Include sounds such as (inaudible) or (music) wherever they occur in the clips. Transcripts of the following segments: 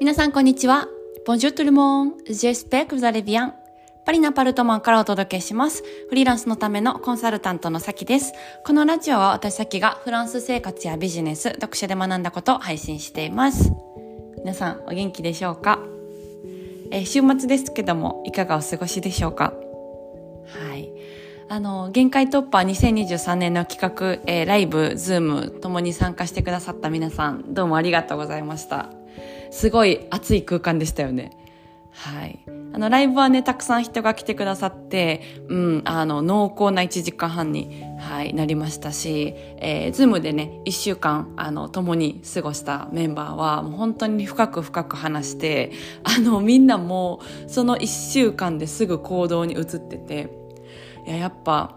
皆さんこんにちは。Bonjour tout le monde. J'espère que vous allez bien. パリのアパルトマンからお届けします。フリーランスのためのコンサルタントのさきです。このラジオは私さきがフランス生活やビジネス、読書で学んだことを配信しています。皆さんお元気でしょうか、え、週末ですけどもいかがお過ごしでしょうか？はい。あの、限界突破2023年の企画、えー、ライブ、ズームともに参加してくださった皆さん、どうもありがとうございました。すごい熱い空間でしたよね。はい。あの、ライブはね、たくさん人が来てくださって、うん、あの、濃厚な1時間半に、はい、なりましたし、えー、ズームでね、1週間、あの、共に過ごしたメンバーは、もう本当に深く深く話して、あの、みんなもう、その1週間ですぐ行動に移ってて、いや、やっぱ、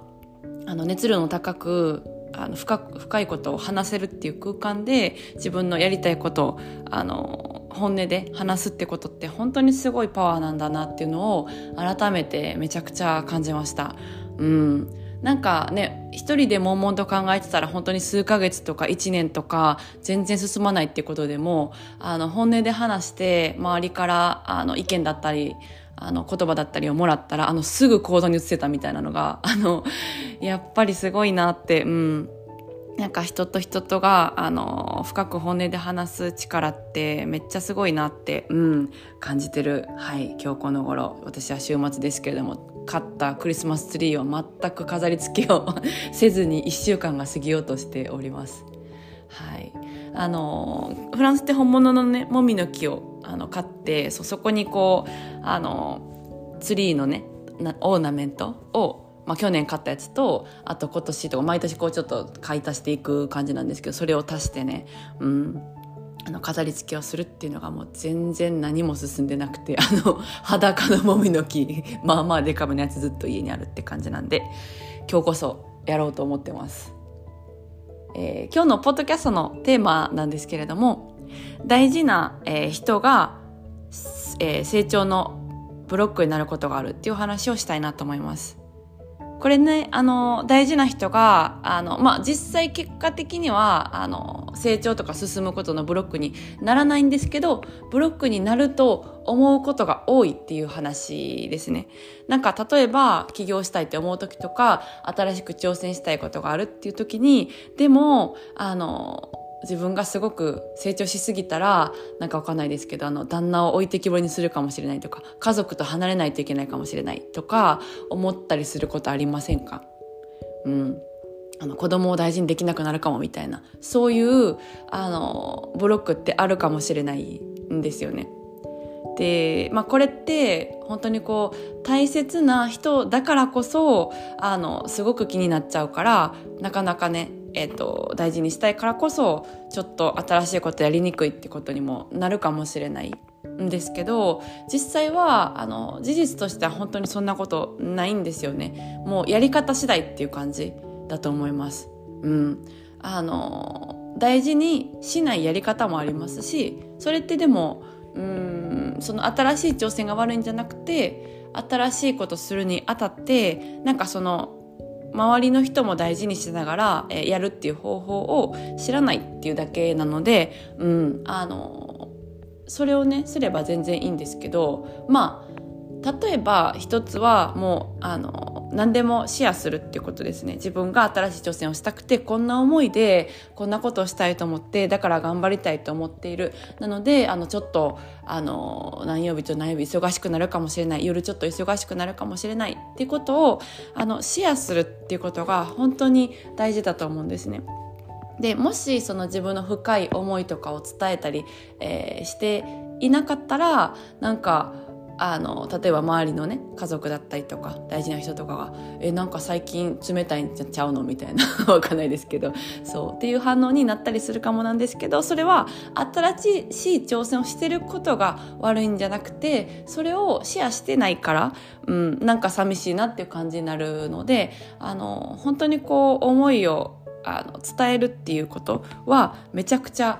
あの、熱量の高く、あの深深いことを話せるっていう空間で自分のやりたいことをあの本音で話すってことって本当にすごいパワーなんだなっていうのを改めてめちゃくちゃ感じました。うんなんかね一人で悶々と考えてたら本当に数ヶ月とか1年とか全然進まないってことでもあの本音で話して周りからあの意見だったりあの言葉だったりをもらったらあのすぐ行動に移せたみたいなのがあのやっぱりすごいなってうんなんか人と人とがあの深く本音で話す力ってめっちゃすごいなって、うん、感じてる、はい、今日この頃私は週末ですけれども買ったクリスマスツリーを全く飾り付けを (laughs) せずに1週間が過ぎようとしております。はい、あのフランスって本物のねもみの木をあの買ってそそこにこうあのツリーのねオーナメントをまあ、去年買ったやつとあと今年とか毎年こうちょっと買い足していく感じなんですけどそれを足してね、うん、あの飾り付けをするっていうのがもう全然何も進んでなくてあの裸のもみの木 (laughs) まあまあデカめのやつずっと家にあるって感じなんで今日こそやろうと思ってます。えー、今日のポッドキャストのテーマなんですけれども大事な、えー、人が、えー、成長のブロックになることがあるっていう話をしたいなと思います。これね、あの、大事な人が、あの、まあ、実際結果的には、あの、成長とか進むことのブロックにならないんですけど、ブロックになると思うことが多いっていう話ですね。なんか、例えば、起業したいって思う時とか、新しく挑戦したいことがあるっていう時に、でも、あの、自分がすごく成長しすぎたら、なんかわかんないですけど、あの、旦那を置いてきぼりにするかもしれないとか、家族と離れないといけないかもしれないとか、思ったりすることありませんか？うん。あの、子供を大事にできなくなるかもみたいな、そういう、あの、ブロックってあるかもしれないんですよね。で、まあ、これって本当にこう大切な人だからこそあのすごく気になっちゃうからなかなかねえーと、大事にしたいからこそちょっと新しいことやりにくいってことにもなるかもしれないんですけど実際はあの事実としては本当にそんなことないんですよねもうやり方次第っていう感じだと思います。うん、あの大事にしないやり方もありますしそれってでもうんその新しい挑戦が悪いんじゃなくて新しいことするにあたってなんかその周りの人も大事にしながら、えー、やるっていう方法を知らないっていうだけなので、うん、あのそれをねすれば全然いいんですけどまあ例えば一つはもうあの何でもシェアするっていうことですね。自分が新しい挑戦をしたくてこんな思いでこんなことをしたいと思ってだから頑張りたいと思っている。なのであのちょっとあの何曜日と何曜日忙しくなるかもしれない。夜ちょっと忙しくなるかもしれない。っていうことをあのシェアするっていうことが本当に大事だと思うんですね。でもしその自分の深い思いとかを伝えたり、えー、していなかったらなんかあの例えば周りのね家族だったりとか大事な人とかが「えなんか最近冷たいんちゃうの?」みたいな (laughs) わかんないですけどそうっていう反応になったりするかもなんですけどそれは新しい挑戦をしてることが悪いんじゃなくてそれをシェアしてないから、うん、なんか寂しいなっていう感じになるのであの本当にこう思いをあの伝えるっていうことはめちゃくちゃ、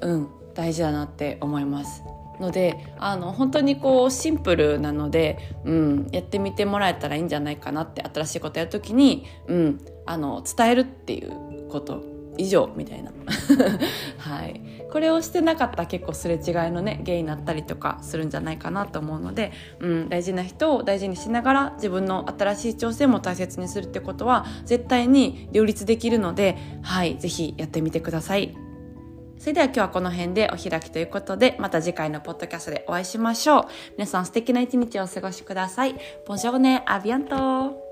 うん、大事だなって思います。のであの本当にこうシンプルなので、うん、やってみてもらえたらいいんじゃないかなって新しいことやるときに、うん、あの伝えるっていうこと。以上みたいな。(laughs) はい。これをしてなかったら結構すれ違いのね原因になったりとかするんじゃないかなと思うので、うん、大事な人を大事にしながら自分の新しい挑戦も大切にするってことは絶対に両立できるのではい是非やってみてください。それでは今日はこの辺でお開きということで、また次回のポッドキャストでお会いしましょう。皆さん素敵な一日をお過ごしください。ボジョーネ、アビアント